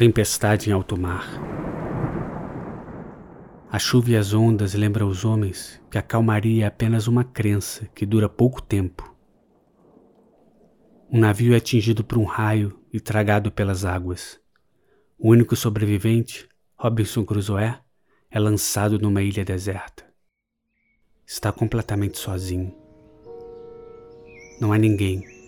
Tempestade em alto mar. A chuva e as ondas lembram aos homens que a calmaria é apenas uma crença que dura pouco tempo. Um navio é atingido por um raio e tragado pelas águas. O único sobrevivente, Robinson Crusoe, é lançado numa ilha deserta. Está completamente sozinho. Não há ninguém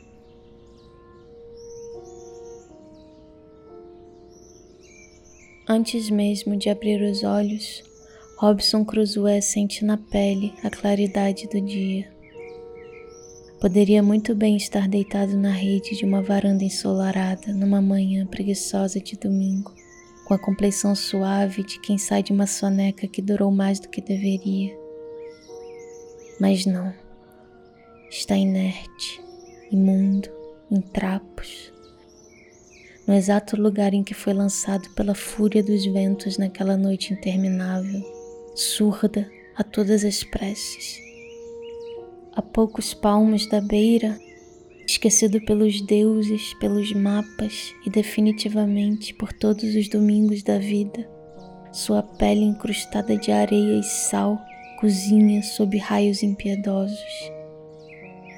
Antes mesmo de abrir os olhos, Robson Crusoe sente na pele a claridade do dia. Poderia muito bem estar deitado na rede de uma varanda ensolarada numa manhã preguiçosa de domingo, com a complexão suave de quem sai de uma soneca que durou mais do que deveria. Mas não. Está inerte, imundo, em trapos, no exato lugar em que foi lançado pela fúria dos ventos naquela noite interminável, surda a todas as preces. A poucos palmos da beira, esquecido pelos deuses, pelos mapas e definitivamente por todos os domingos da vida, sua pele incrustada de areia e sal cozinha sob raios impiedosos.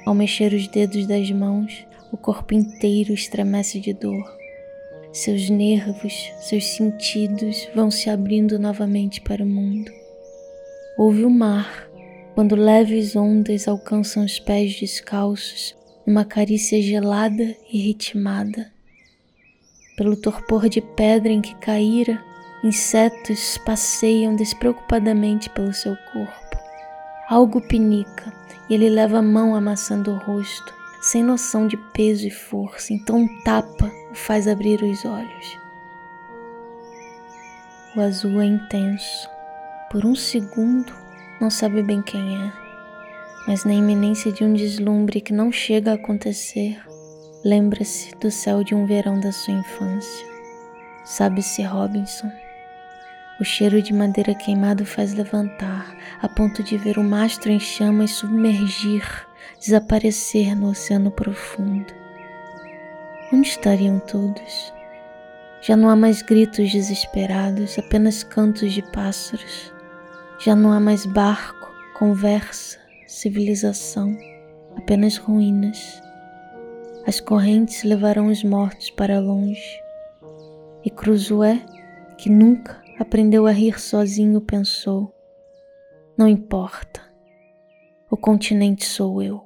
Ao mexer os dedos das mãos, o corpo inteiro estremece de dor seus nervos, seus sentidos vão se abrindo novamente para o mundo. Ouve o mar quando leves ondas alcançam os pés descalços numa carícia gelada e ritmada. Pelo torpor de pedra em que caíra, insetos passeiam despreocupadamente pelo seu corpo. Algo pinica e ele leva a mão amassando o rosto, sem noção de peso e força, então tapa o faz abrir os olhos. O azul é intenso. Por um segundo, não sabe bem quem é, mas na iminência de um deslumbre que não chega a acontecer, lembra-se do céu de um verão da sua infância. Sabe-se Robinson. O cheiro de madeira queimada faz levantar, a ponto de ver o mastro em chamas submergir desaparecer no oceano profundo. Onde estariam todos? Já não há mais gritos desesperados, apenas cantos de pássaros. Já não há mais barco, conversa, civilização, apenas ruínas. As correntes levarão os mortos para longe. E Cruzoé, que nunca aprendeu a rir sozinho, pensou: Não importa, o continente sou eu,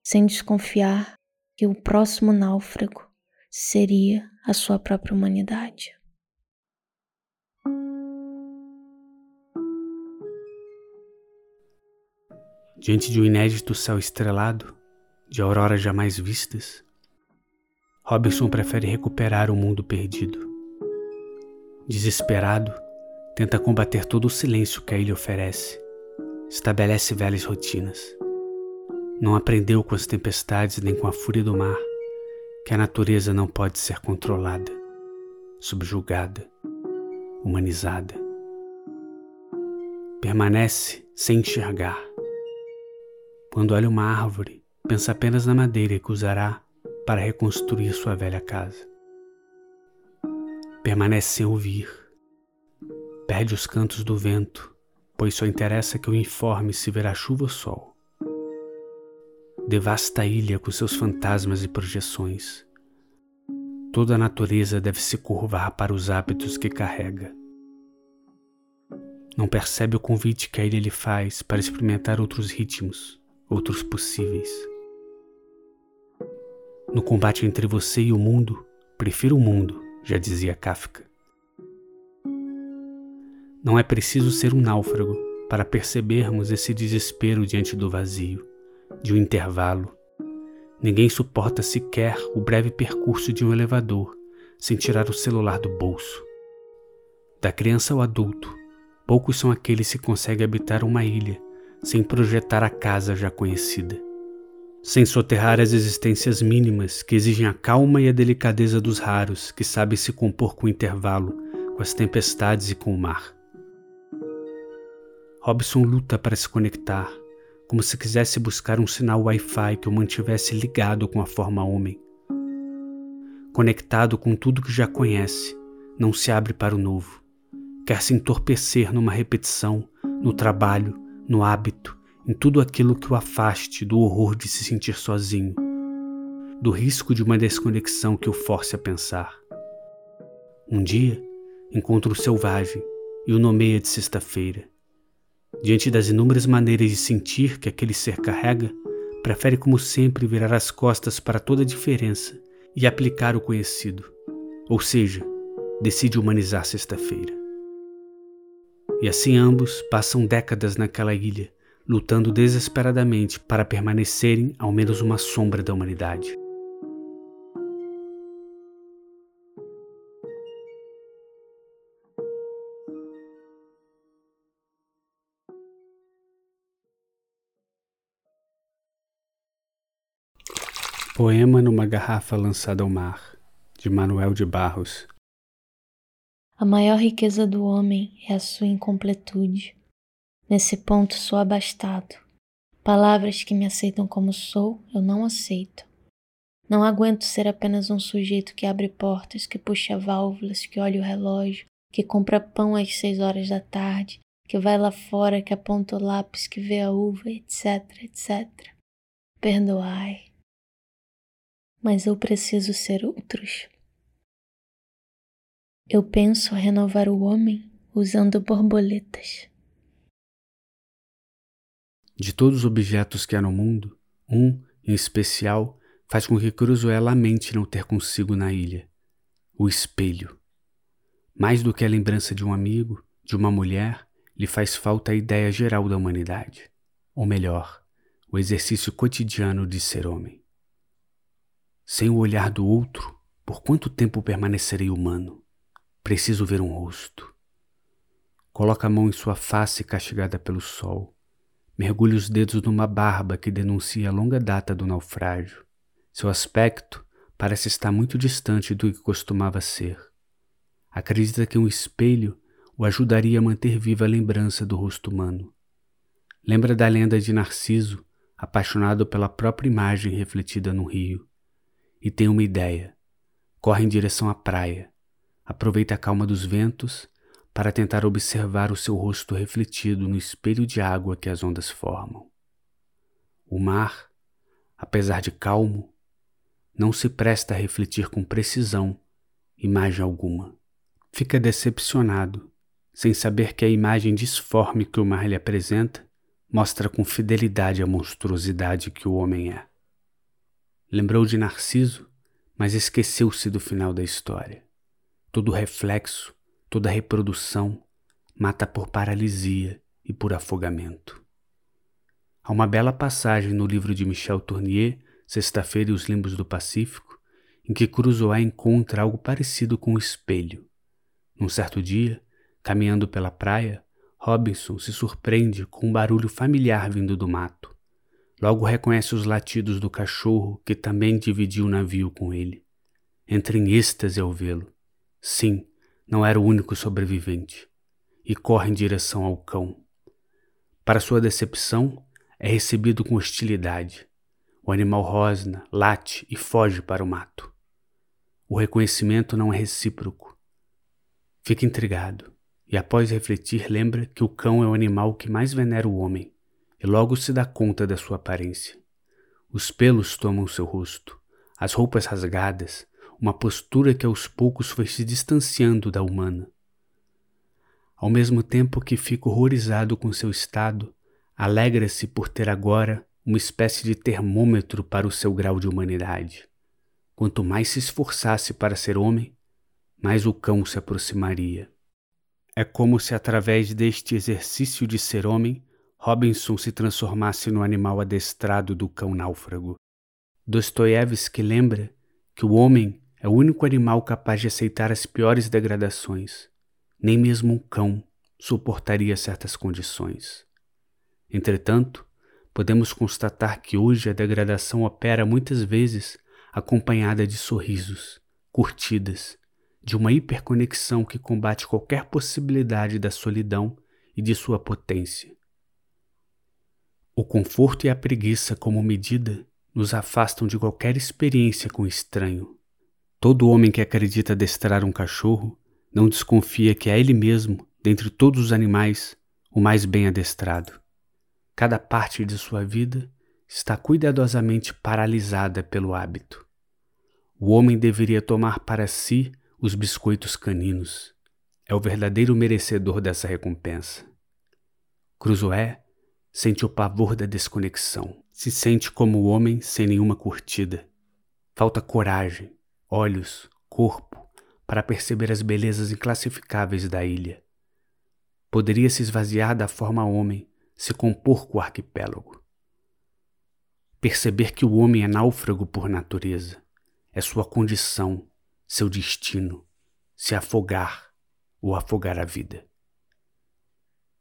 sem desconfiar que o próximo náufrago seria a sua própria humanidade. Diante de um inédito céu estrelado, de auroras jamais vistas, Robinson prefere recuperar o mundo perdido. Desesperado, tenta combater todo o silêncio que a ilha oferece estabelece velhas rotinas. Não aprendeu com as tempestades nem com a fúria do mar que a natureza não pode ser controlada, subjugada, humanizada. Permanece sem enxergar. Quando olha uma árvore, pensa apenas na madeira que usará para reconstruir sua velha casa. Permanece sem ouvir. Perde os cantos do vento pois só interessa que eu informe se verá chuva ou sol. Devasta a ilha com seus fantasmas e projeções. Toda a natureza deve se curvar para os hábitos que carrega. Não percebe o convite que a ilha lhe faz para experimentar outros ritmos, outros possíveis. No combate entre você e o mundo, prefiro o mundo, já dizia Kafka. Não é preciso ser um náufrago para percebermos esse desespero diante do vazio, de um intervalo. Ninguém suporta sequer o breve percurso de um elevador sem tirar o celular do bolso. Da criança ao adulto, poucos são aqueles que conseguem habitar uma ilha sem projetar a casa já conhecida, sem soterrar as existências mínimas que exigem a calma e a delicadeza dos raros que sabem se compor com o intervalo, com as tempestades e com o mar. Robson luta para se conectar, como se quisesse buscar um sinal Wi-Fi que o mantivesse ligado com a forma homem. Conectado com tudo que já conhece, não se abre para o novo. Quer se entorpecer numa repetição, no trabalho, no hábito, em tudo aquilo que o afaste do horror de se sentir sozinho, do risco de uma desconexão que o force a pensar. Um dia, encontra o selvagem e o nomeia de sexta-feira. Diante das inúmeras maneiras de sentir que aquele ser carrega, prefere, como sempre, virar as costas para toda a diferença e aplicar o conhecido, ou seja, decide humanizar sexta-feira. E assim ambos passam décadas naquela ilha, lutando desesperadamente para permanecerem ao menos uma sombra da humanidade. Poema numa garrafa lançada ao mar, de Manuel de Barros. A maior riqueza do homem é a sua incompletude. Nesse ponto sou abastado. Palavras que me aceitam como sou, eu não aceito. Não aguento ser apenas um sujeito que abre portas, que puxa válvulas, que olha o relógio, que compra pão às seis horas da tarde, que vai lá fora, que aponta o lápis, que vê a uva, etc, etc. Perdoai mas eu preciso ser outros. Eu penso renovar o homem usando borboletas. De todos os objetos que há no mundo, um, em especial, faz com que Cruzoé lamente não ter consigo na ilha: o espelho. Mais do que a lembrança de um amigo, de uma mulher, lhe faz falta a ideia geral da humanidade, ou melhor, o exercício cotidiano de ser homem. Sem o olhar do outro, por quanto tempo permanecerei humano? Preciso ver um rosto. Coloca a mão em sua face castigada pelo sol. Mergulha os dedos numa barba que denuncia a longa data do naufrágio. Seu aspecto parece estar muito distante do que costumava ser. Acredita que um espelho o ajudaria a manter viva a lembrança do rosto humano. Lembra da lenda de Narciso, apaixonado pela própria imagem refletida no rio e tem uma ideia. Corre em direção à praia. Aproveita a calma dos ventos para tentar observar o seu rosto refletido no espelho de água que as ondas formam. O mar, apesar de calmo, não se presta a refletir com precisão imagem alguma. Fica decepcionado, sem saber que a imagem disforme que o mar lhe apresenta mostra com fidelidade a monstruosidade que o homem é. Lembrou de Narciso, mas esqueceu-se do final da história. Todo reflexo, toda reprodução mata por paralisia e por afogamento. Há uma bela passagem no livro de Michel Tournier, Sexta-feira e os Limbos do Pacífico, em que Cruzoé encontra algo parecido com um espelho. Num certo dia, caminhando pela praia, Robinson se surpreende com um barulho familiar vindo do mato. Logo reconhece os latidos do cachorro que também dividiu o navio com ele. Entra em êxtase ao vê-lo. Sim, não era o único sobrevivente. E corre em direção ao cão. Para sua decepção, é recebido com hostilidade. O animal rosna, late e foge para o mato. O reconhecimento não é recíproco. Fica intrigado e, após refletir, lembra que o cão é o animal que mais venera o homem e logo se dá conta da sua aparência. Os pelos tomam seu rosto, as roupas rasgadas, uma postura que aos poucos foi se distanciando da humana. Ao mesmo tempo que fica horrorizado com seu estado, alegra-se por ter agora uma espécie de termômetro para o seu grau de humanidade. Quanto mais se esforçasse para ser homem, mais o cão se aproximaria. É como se através deste exercício de ser homem Robinson se transformasse no animal adestrado do cão náufrago. Dostoiévski lembra que o homem é o único animal capaz de aceitar as piores degradações. Nem mesmo um cão suportaria certas condições. Entretanto, podemos constatar que hoje a degradação opera muitas vezes acompanhada de sorrisos, curtidas, de uma hiperconexão que combate qualquer possibilidade da solidão e de sua potência. O conforto e a preguiça, como medida, nos afastam de qualquer experiência com o estranho. Todo homem que acredita adestrar um cachorro não desconfia que é ele mesmo, dentre todos os animais, o mais bem adestrado. Cada parte de sua vida está cuidadosamente paralisada pelo hábito. O homem deveria tomar para si os biscoitos caninos. É o verdadeiro merecedor dessa recompensa. Cruzoé sente o pavor da desconexão. Se sente como homem sem nenhuma curtida. Falta coragem, olhos, corpo para perceber as belezas inclassificáveis da ilha. Poderia se esvaziar da forma homem, se compor com o arquipélago. Perceber que o homem é náufrago por natureza, é sua condição, seu destino, se afogar ou afogar a vida.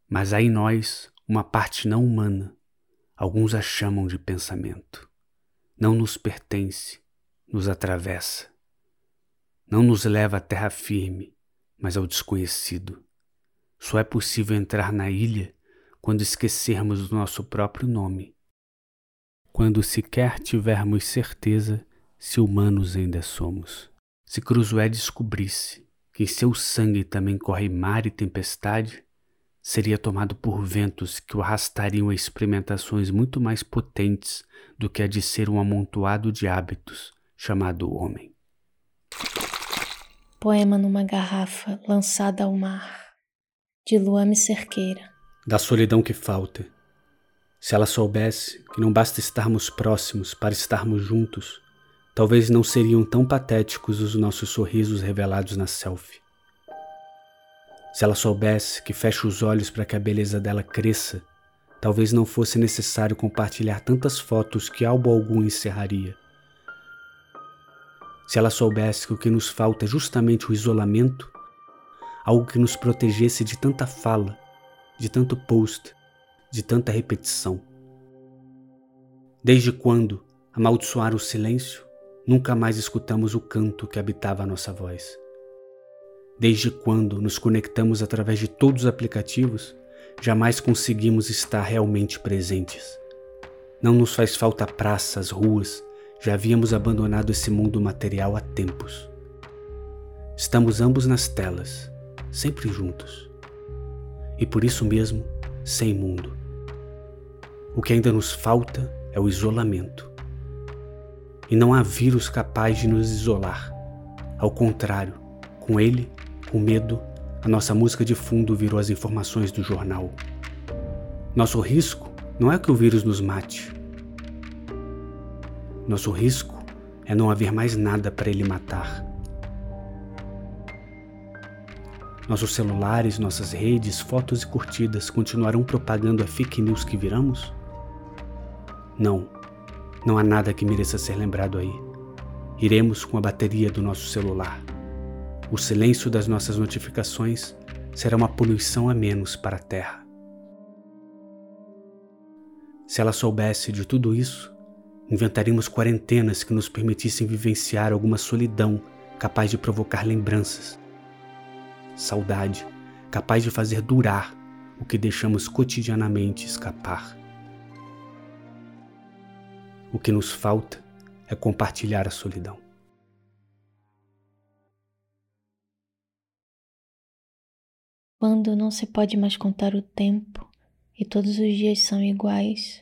Mas em nós uma parte não humana, alguns a chamam de pensamento. Não nos pertence, nos atravessa. Não nos leva à terra firme, mas ao desconhecido. Só é possível entrar na ilha quando esquecermos o nosso próprio nome. Quando sequer tivermos certeza se humanos ainda somos. Se Cruzoé descobrisse que em seu sangue também corre mar e tempestade, seria tomado por ventos que o arrastariam a experimentações muito mais potentes do que a de ser um amontoado de hábitos chamado homem. Poema numa garrafa lançada ao mar, de Luame Cerqueira. Da solidão que falta. Se ela soubesse que não basta estarmos próximos para estarmos juntos, talvez não seriam tão patéticos os nossos sorrisos revelados na selfie. Se ela soubesse que fecha os olhos para que a beleza dela cresça, talvez não fosse necessário compartilhar tantas fotos que álbum algum encerraria. Se ela soubesse que o que nos falta é justamente o isolamento, algo que nos protegesse de tanta fala, de tanto post, de tanta repetição. Desde quando, amaldiçoar o silêncio, nunca mais escutamos o canto que habitava a nossa voz. Desde quando nos conectamos através de todos os aplicativos, jamais conseguimos estar realmente presentes. Não nos faz falta praças, ruas, já havíamos abandonado esse mundo material há tempos. Estamos ambos nas telas, sempre juntos. E por isso mesmo, sem mundo. O que ainda nos falta é o isolamento. E não há vírus capaz de nos isolar. Ao contrário, com ele com medo, a nossa música de fundo virou as informações do jornal. Nosso risco não é que o vírus nos mate. Nosso risco é não haver mais nada para ele matar. Nossos celulares, nossas redes, fotos e curtidas continuarão propagando a fake news que viramos? Não, não há nada que mereça ser lembrado aí. Iremos com a bateria do nosso celular. O silêncio das nossas notificações será uma poluição a menos para a Terra. Se ela soubesse de tudo isso, inventaríamos quarentenas que nos permitissem vivenciar alguma solidão capaz de provocar lembranças, saudade capaz de fazer durar o que deixamos cotidianamente escapar. O que nos falta é compartilhar a solidão. Quando não se pode mais contar o tempo e todos os dias são iguais,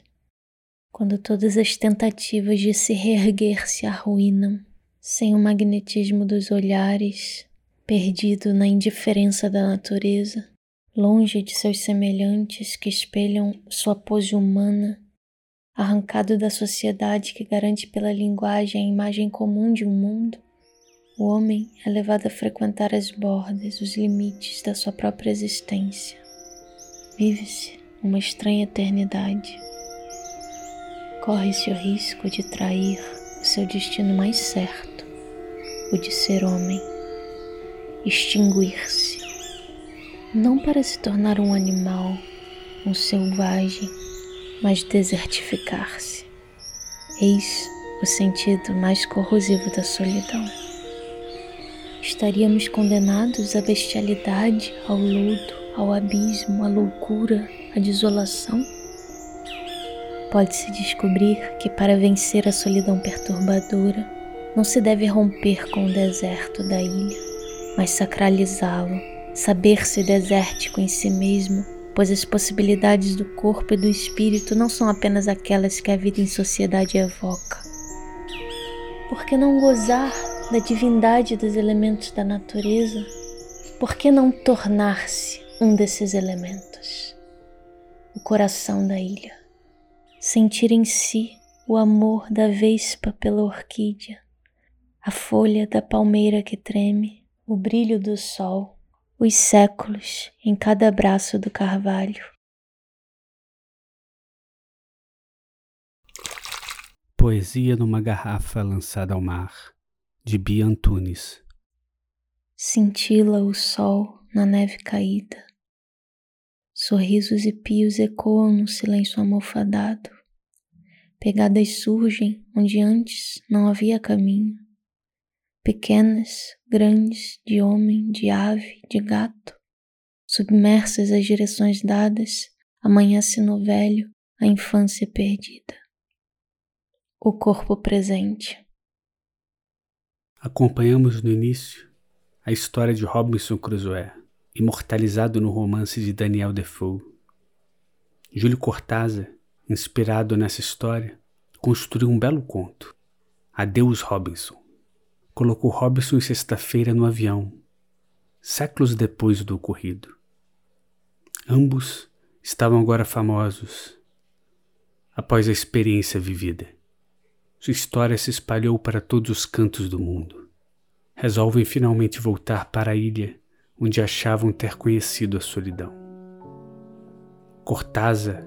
quando todas as tentativas de se reerguer se arruinam, sem o magnetismo dos olhares, perdido na indiferença da natureza, longe de seus semelhantes que espelham sua pose humana, arrancado da sociedade que garante pela linguagem a imagem comum de um mundo, o homem é levado a frequentar as bordas, os limites da sua própria existência. Vive-se uma estranha eternidade. Corre-se o risco de trair o seu destino mais certo, o de ser homem, extinguir-se, não para se tornar um animal, um selvagem, mas desertificar-se. Eis o sentido mais corrosivo da solidão estaríamos condenados à bestialidade, ao lodo, ao abismo, à loucura, à desolação? Pode-se descobrir que para vencer a solidão perturbadora, não se deve romper com o deserto da ilha, mas sacralizá-lo, saber-se desértico em si mesmo, pois as possibilidades do corpo e do espírito não são apenas aquelas que a vida em sociedade evoca. Por que não gozar da divindade dos elementos da natureza? Por que não tornar-se um desses elementos? O coração da ilha. Sentir em si o amor da vespa pela orquídea, a folha da palmeira que treme, o brilho do sol, os séculos em cada braço do carvalho. Poesia numa garrafa lançada ao mar, de Bia Antunes. Cintila o sol na neve caída. Sorrisos e pios ecoam no silêncio almofadado. Pegadas surgem onde antes não havia caminho. Pequenas, grandes, de homem, de ave, de gato, submersas às direções dadas, amanhece no velho a infância perdida. O corpo presente. Acompanhamos no início a história de Robinson Crusoe, imortalizado no romance de Daniel Defoe. Júlio Cortázar inspirado nessa história, construiu um belo conto, Adeus Robinson. Colocou Robinson em sexta-feira no avião, séculos depois do ocorrido. Ambos estavam agora famosos após a experiência vivida. Sua história se espalhou para todos os cantos do mundo. Resolvem finalmente voltar para a ilha onde achavam ter conhecido a solidão. Cortázar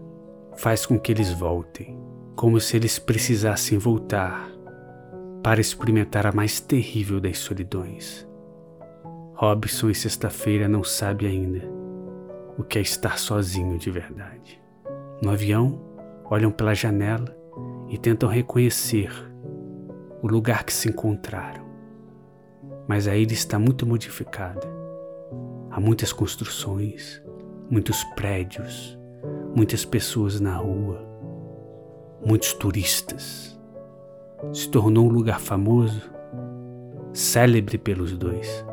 faz com que eles voltem, como se eles precisassem voltar para experimentar a mais terrível das solidões. Robson e Sexta-feira não sabe ainda o que é estar sozinho de verdade. No avião, olham pela janela e tentam reconhecer o lugar que se encontraram. Mas a ilha está muito modificada. Há muitas construções, muitos prédios, muitas pessoas na rua, muitos turistas. Se tornou um lugar famoso, célebre pelos dois.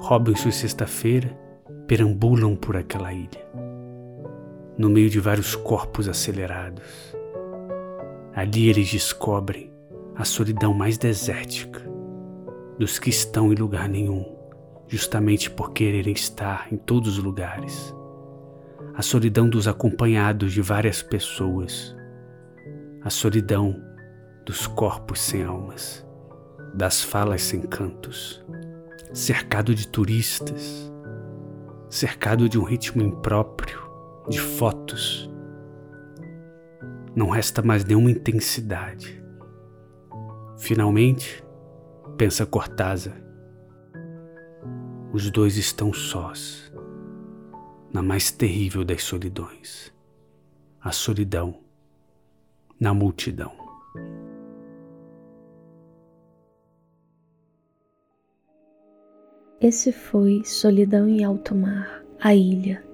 Robinson e Sexta-feira perambulam por aquela ilha, no meio de vários corpos acelerados. Ali eles descobrem a solidão mais desértica dos que estão em lugar nenhum, justamente por quererem estar em todos os lugares. A solidão dos acompanhados de várias pessoas, a solidão dos corpos sem almas, das falas sem cantos, cercado de turistas, cercado de um ritmo impróprio, de fotos. Não resta mais nenhuma intensidade. Finalmente, pensa Cortázar, os dois estão sós na mais terrível das solidões, a solidão na multidão. Esse foi Solidão em Alto Mar, a Ilha,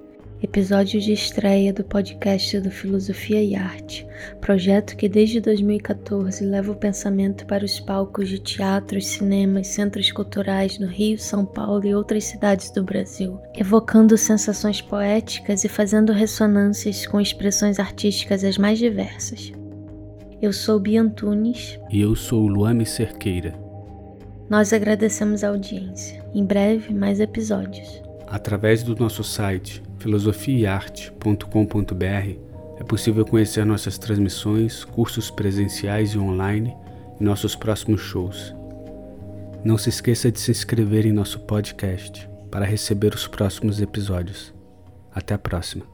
episódio de estreia do podcast do Filosofia e Arte, projeto que desde 2014 leva o pensamento para os palcos de teatros, cinemas, centros culturais no Rio, São Paulo e outras cidades do Brasil, evocando sensações poéticas e fazendo ressonâncias com expressões artísticas as mais diversas. Eu sou Bia Antunes. E eu sou Luame Cerqueira. Nós agradecemos a audiência. Em breve, mais episódios. Através do nosso site filosofiaarte.com.br é possível conhecer nossas transmissões, cursos presenciais e online e nossos próximos shows. Não se esqueça de se inscrever em nosso podcast para receber os próximos episódios. Até a próxima.